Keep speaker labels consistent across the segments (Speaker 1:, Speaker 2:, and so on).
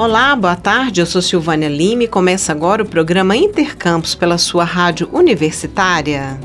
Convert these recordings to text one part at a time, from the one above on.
Speaker 1: Olá, boa tarde. Eu sou Silvânia Lima e começa agora o programa Intercampus pela sua rádio universitária.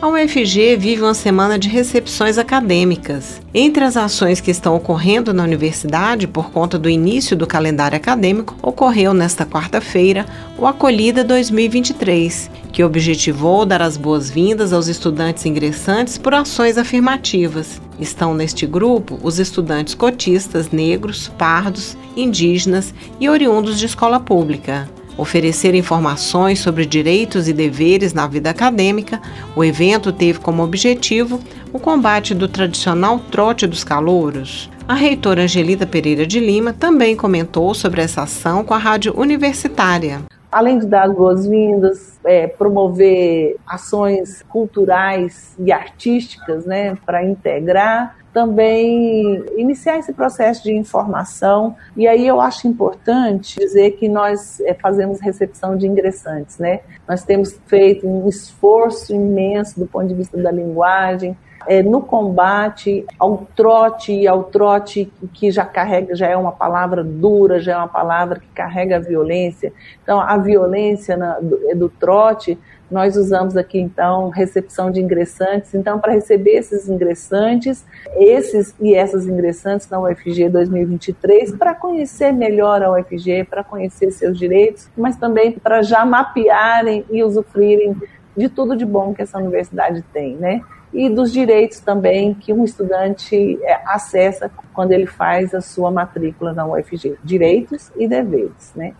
Speaker 1: A UFG vive uma semana de recepções acadêmicas. Entre as ações que estão ocorrendo na universidade por conta do início do calendário acadêmico, ocorreu nesta quarta-feira o Acolhida 2023, que objetivou dar as boas-vindas aos estudantes ingressantes por ações afirmativas. Estão neste grupo os estudantes cotistas negros, pardos, indígenas e oriundos de escola pública oferecer informações sobre direitos e deveres na vida acadêmica, o evento teve como objetivo o combate do tradicional trote dos calouros. A reitora Angelita Pereira de Lima também comentou sobre essa ação com a rádio universitária.
Speaker 2: Além de dar boas-vindas, é, promover ações culturais e artísticas né, para integrar, também iniciar esse processo de informação. E aí eu acho importante dizer que nós é, fazemos recepção de ingressantes, né? Nós temos feito um esforço imenso do ponto de vista da linguagem, é, no combate ao trote e ao trote que já carrega, já é uma palavra dura, já é uma palavra que carrega a violência. Então, a violência na, do, do trote nós usamos aqui, então, recepção de ingressantes. Então, para receber esses ingressantes, esses e essas ingressantes na UFG 2023, para conhecer melhor a UFG, para conhecer seus direitos, mas também para já mapearem e usufruírem de tudo de bom que essa universidade tem, né? E dos direitos também que um estudante é, acessa quando ele faz a sua matrícula na UFG. Direitos e deveres, né?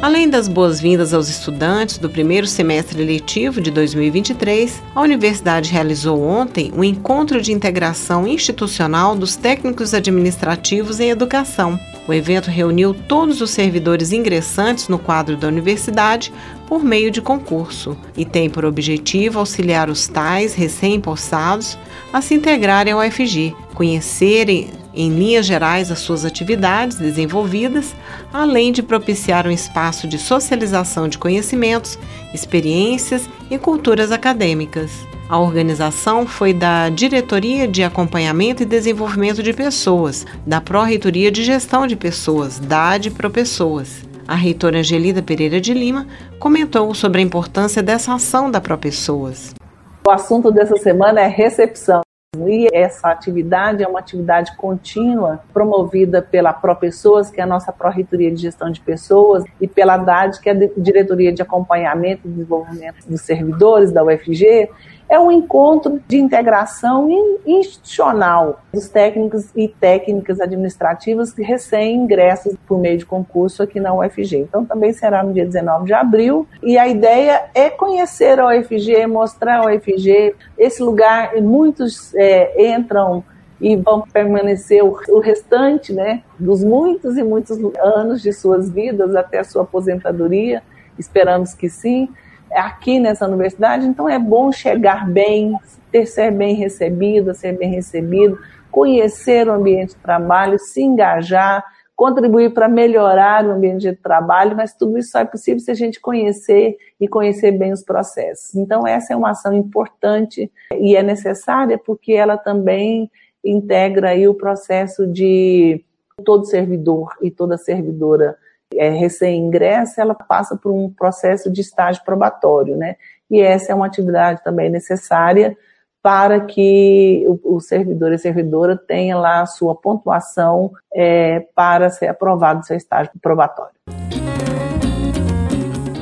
Speaker 1: Além das boas-vindas aos estudantes do primeiro semestre letivo de 2023, a universidade realizou ontem um encontro de integração institucional dos técnicos administrativos em educação. O evento reuniu todos os servidores ingressantes no quadro da universidade por meio de concurso e tem por objetivo auxiliar os tais recém-possados a se integrarem ao UFG, conhecerem em linhas gerais as suas atividades desenvolvidas, além de propiciar um espaço de socialização de conhecimentos, experiências e culturas acadêmicas. A organização foi da Diretoria de Acompanhamento e Desenvolvimento de Pessoas, da Pró-Reitoria de Gestão de Pessoas, DAD Pro Pessoas. A reitora Angelida Pereira de Lima comentou sobre a importância dessa ação da Pro Pessoas.
Speaker 2: O assunto dessa semana é recepção. E essa atividade é uma atividade contínua promovida pela ProPessoas, que é a nossa Pró-Reitoria de Gestão de Pessoas, e pela DAD, que é a Diretoria de Acompanhamento e Desenvolvimento dos Servidores da UFG, é um encontro de integração institucional dos técnicos e técnicas administrativas que recém-ingressam por meio de concurso aqui na UFG. Então, também será no dia 19 de abril. E a ideia é conhecer a UFG, mostrar a UFG. Esse lugar, muitos é, entram e vão permanecer o, o restante né, dos muitos e muitos anos de suas vidas até a sua aposentadoria. Esperamos que sim aqui nessa universidade, então é bom chegar bem, ter ser bem recebido, ser bem recebido, conhecer o ambiente de trabalho, se engajar, contribuir para melhorar o ambiente de trabalho, mas tudo isso só é possível se a gente conhecer e conhecer bem os processos. Então essa é uma ação importante e é necessária porque ela também integra aí o processo de todo servidor e toda servidora é, recém-ingressa, ela passa por um processo de estágio probatório, né? E essa é uma atividade também necessária para que o, servidor e servidora tenha lá a sua pontuação é, para ser aprovado o seu estágio probatório.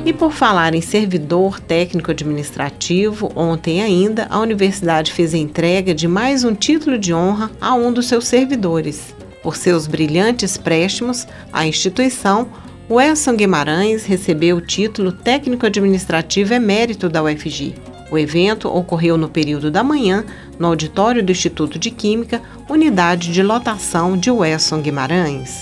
Speaker 1: E por falar em servidor técnico administrativo, ontem ainda a universidade fez a entrega de mais um título de honra a um dos seus servidores. Por seus brilhantes préstimos, a instituição, o Edson Guimarães recebeu o título técnico administrativo emérito da UFG. O evento ocorreu no período da manhã, no auditório do Instituto de Química, unidade de lotação de Wesson Guimarães.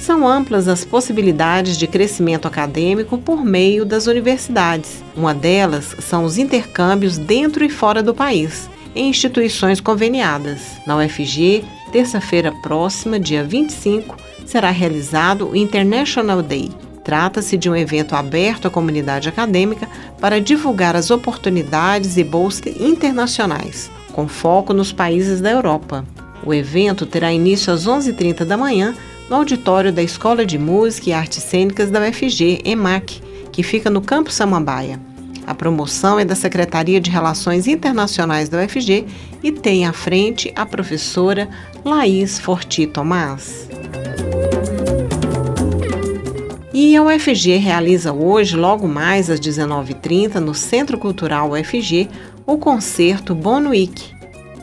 Speaker 1: São amplas as possibilidades de crescimento acadêmico por meio das universidades. Uma delas são os intercâmbios dentro e fora do país, em instituições conveniadas. Na UFG, terça-feira próxima, dia 25, será realizado o International Day, Trata-se de um evento aberto à comunidade acadêmica para divulgar as oportunidades e bolsas internacionais, com foco nos países da Europa. O evento terá início às 11h30 da manhã no auditório da Escola de Música e Artes Cênicas da UFG, EMAC, que fica no Campo Samambaia. A promoção é da Secretaria de Relações Internacionais da UFG e tem à frente a professora Laís Forti Tomás. E a UFG realiza hoje, logo mais às 19h30, no Centro Cultural UFG, o concerto Bonuic.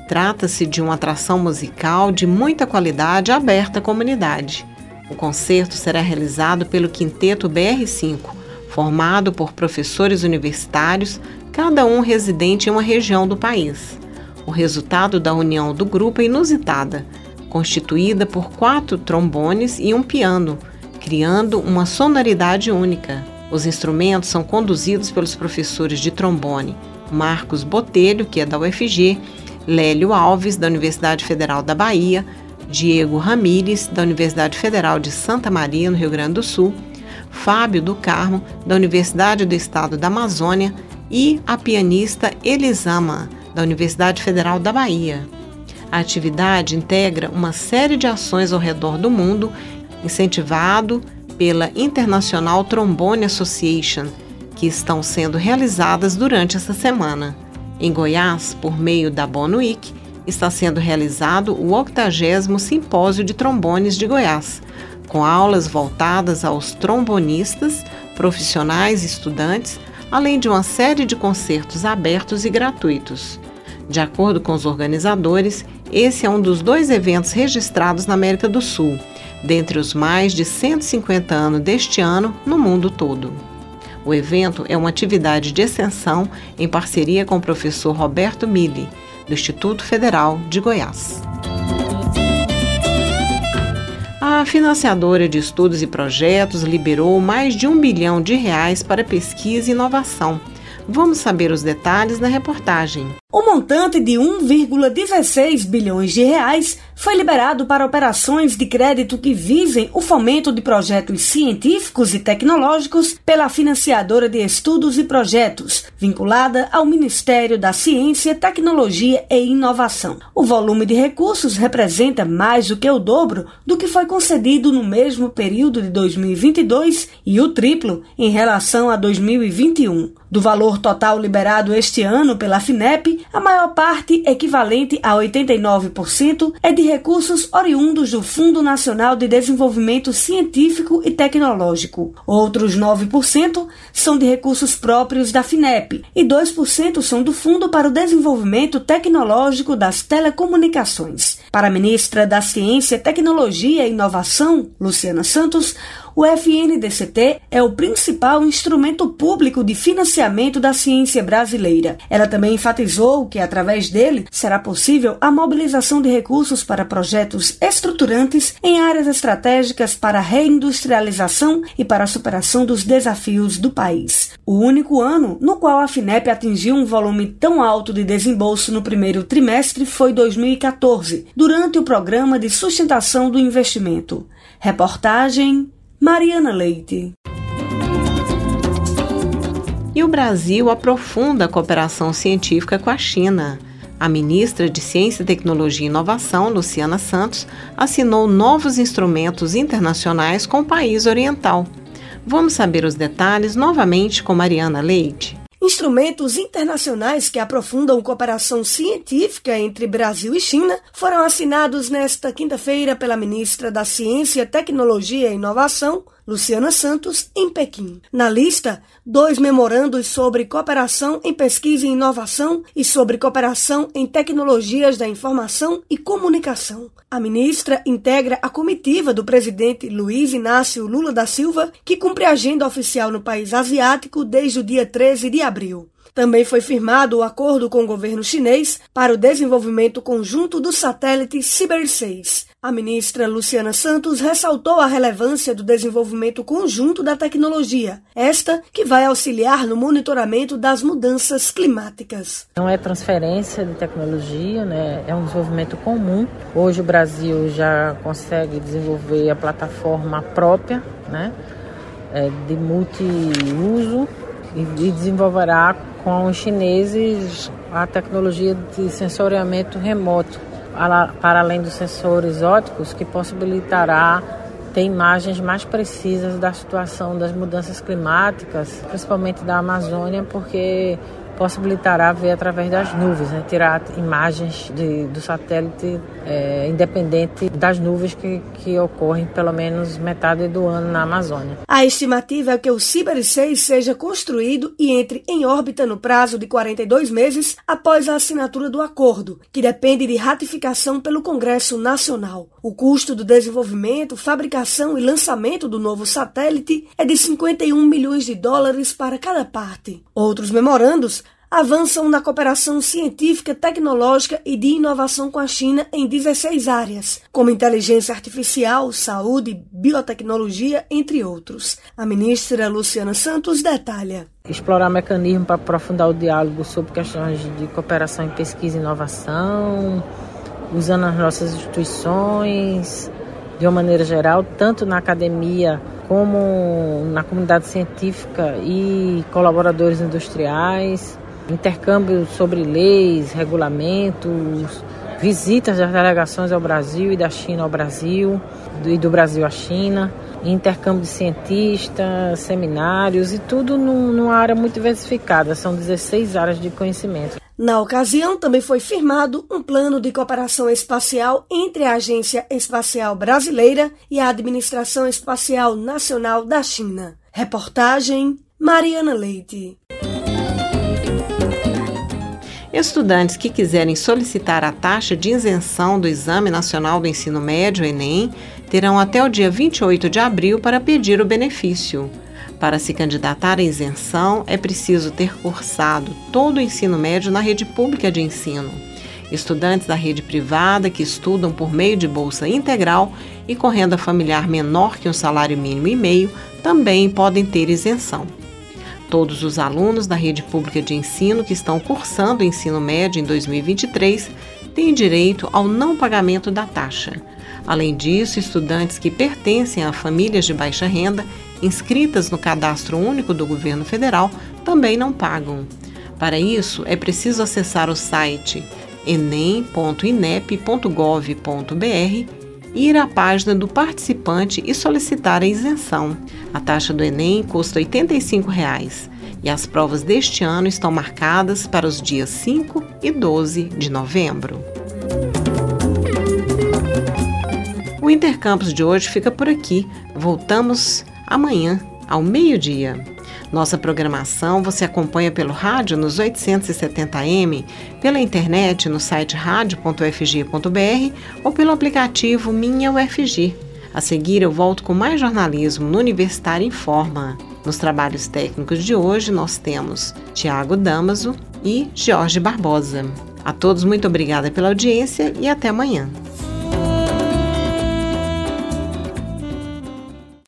Speaker 1: Trata-se de uma atração musical de muita qualidade aberta à comunidade. O concerto será realizado pelo Quinteto BR5, formado por professores universitários, cada um residente em uma região do país. O resultado da união do grupo é inusitada, constituída por quatro trombones e um piano, criando uma sonoridade única. Os instrumentos são conduzidos pelos professores de trombone Marcos Botelho, que é da UFG, Lélio Alves, da Universidade Federal da Bahia, Diego Ramires, da Universidade Federal de Santa Maria, no Rio Grande do Sul, Fábio do Carmo, da Universidade do Estado da Amazônia, e a pianista Elisama, da Universidade Federal da Bahia. A atividade integra uma série de ações ao redor do mundo, incentivado pela International Trombone Association, que estão sendo realizadas durante essa semana. Em Goiás, por meio da Bonuic, está sendo realizado o 80 Simpósio de Trombones de Goiás, com aulas voltadas aos trombonistas, profissionais e estudantes, além de uma série de concertos abertos e gratuitos. De acordo com os organizadores, esse é um dos dois eventos registrados na América do Sul, dentre os mais de 150 anos deste ano no mundo todo. O evento é uma atividade de extensão em parceria com o professor Roberto Mille, do Instituto Federal de Goiás. A financiadora de estudos e projetos liberou mais de um bilhão de reais para pesquisa e inovação. Vamos saber os detalhes na reportagem.
Speaker 3: O montante de 1,16 bilhões de reais foi liberado para operações de crédito que visem o fomento de projetos científicos e tecnológicos pela financiadora de estudos e projetos, vinculada ao Ministério da Ciência, Tecnologia e Inovação. O volume de recursos representa mais do que o dobro do que foi concedido no mesmo período de 2022 e o triplo em relação a 2021. Do valor total liberado este ano pela FINEP, a maior parte, equivalente a 89%, é de recursos oriundos do Fundo Nacional de Desenvolvimento Científico e Tecnológico. Outros 9% são de recursos próprios da FINEP e 2% são do Fundo para o Desenvolvimento Tecnológico das Telecomunicações. Para a ministra da Ciência, Tecnologia e Inovação, Luciana Santos, o FNDCT é o principal instrumento público de financiamento da ciência brasileira. Ela também enfatizou que, através dele, será possível a mobilização de recursos para projetos estruturantes em áreas estratégicas para a reindustrialização e para a superação dos desafios do país. O único ano no qual a FINEP atingiu um volume tão alto de desembolso no primeiro trimestre foi 2014, durante o Programa de Sustentação do Investimento. Reportagem Mariana Leite.
Speaker 1: E o Brasil aprofunda a cooperação científica com a China. A ministra de Ciência, Tecnologia e Inovação, Luciana Santos, assinou novos instrumentos internacionais com o país oriental. Vamos saber os detalhes novamente com Mariana Leite.
Speaker 3: Instrumentos internacionais que aprofundam cooperação científica entre Brasil e China foram assinados nesta quinta-feira pela ministra da Ciência, Tecnologia e Inovação, Luciana Santos, em Pequim. Na lista, dois memorandos sobre cooperação em pesquisa e inovação e sobre cooperação em tecnologias da informação e comunicação. A ministra integra a comitiva do presidente Luiz Inácio Lula da Silva, que cumpre a agenda oficial no país asiático desde o dia 13 de abril. Também foi firmado o acordo com o governo chinês para o desenvolvimento conjunto do satélite Cyber 6. A ministra Luciana Santos ressaltou a relevância do desenvolvimento conjunto da tecnologia, esta que vai auxiliar no monitoramento das mudanças climáticas.
Speaker 4: Não é transferência de tecnologia, né? é um desenvolvimento comum. Hoje o Brasil já consegue desenvolver a plataforma própria, né? é, de multiuso e, desenvolverá com os chineses a tecnologia de sensoriamento remoto, para além dos sensores ópticos, que possibilitará ter imagens mais precisas da situação das mudanças climáticas, principalmente da Amazônia, porque possibilitará ver através das nuvens, né? tirar imagens de, do satélite é, independente das nuvens que, que ocorrem pelo menos metade do ano na Amazônia.
Speaker 3: A estimativa é que o Ciber 6 seja construído e entre em órbita no prazo de 42 meses após a assinatura do acordo, que depende de ratificação pelo Congresso Nacional. O custo do desenvolvimento, fabricação e lançamento do novo satélite é de 51 milhões de dólares para cada parte. Outros memorandos avançam na cooperação científica, tecnológica e de inovação com a China em 16 áreas, como inteligência artificial, saúde, biotecnologia, entre outros. A ministra Luciana Santos detalha.
Speaker 4: Explorar mecanismos para aprofundar o diálogo sobre questões de cooperação em pesquisa e inovação, usando as nossas instituições de uma maneira geral, tanto na academia como na comunidade científica e colaboradores industriais, intercâmbio sobre leis, regulamentos, visitas das delegações ao Brasil e da China ao Brasil, e do Brasil à China, intercâmbio de cientistas, seminários e tudo numa área muito diversificada, são 16 áreas de conhecimento.
Speaker 3: Na ocasião, também foi firmado um plano de cooperação espacial entre a Agência Espacial Brasileira e a Administração Espacial Nacional da China. Reportagem Mariana Leite.
Speaker 1: Estudantes que quiserem solicitar a taxa de isenção do Exame Nacional do Ensino Médio, Enem, terão até o dia 28 de abril para pedir o benefício. Para se candidatar à isenção, é preciso ter cursado todo o ensino médio na rede pública de ensino. Estudantes da rede privada que estudam por meio de bolsa integral e com renda familiar menor que um salário mínimo e meio também podem ter isenção. Todos os alunos da rede pública de ensino que estão cursando o ensino médio em 2023 têm direito ao não pagamento da taxa. Além disso, estudantes que pertencem a famílias de baixa renda, inscritas no Cadastro Único do Governo Federal, também não pagam. Para isso, é preciso acessar o site enem.inep.gov.br ir à página do participante e solicitar a isenção. A taxa do Enem custa 85 reais, e as provas deste ano estão marcadas para os dias 5 e 12 de novembro. O Intercampus de hoje fica por aqui. Voltamos amanhã, ao meio-dia. Nossa programação você acompanha pelo rádio nos 870m, pela internet no site radio.ufg.br ou pelo aplicativo Minha UFG. A seguir, eu volto com mais jornalismo no Universitário em Forma. Nos trabalhos técnicos de hoje, nós temos Tiago Damaso e Jorge Barbosa. A todos, muito obrigada pela audiência e até amanhã.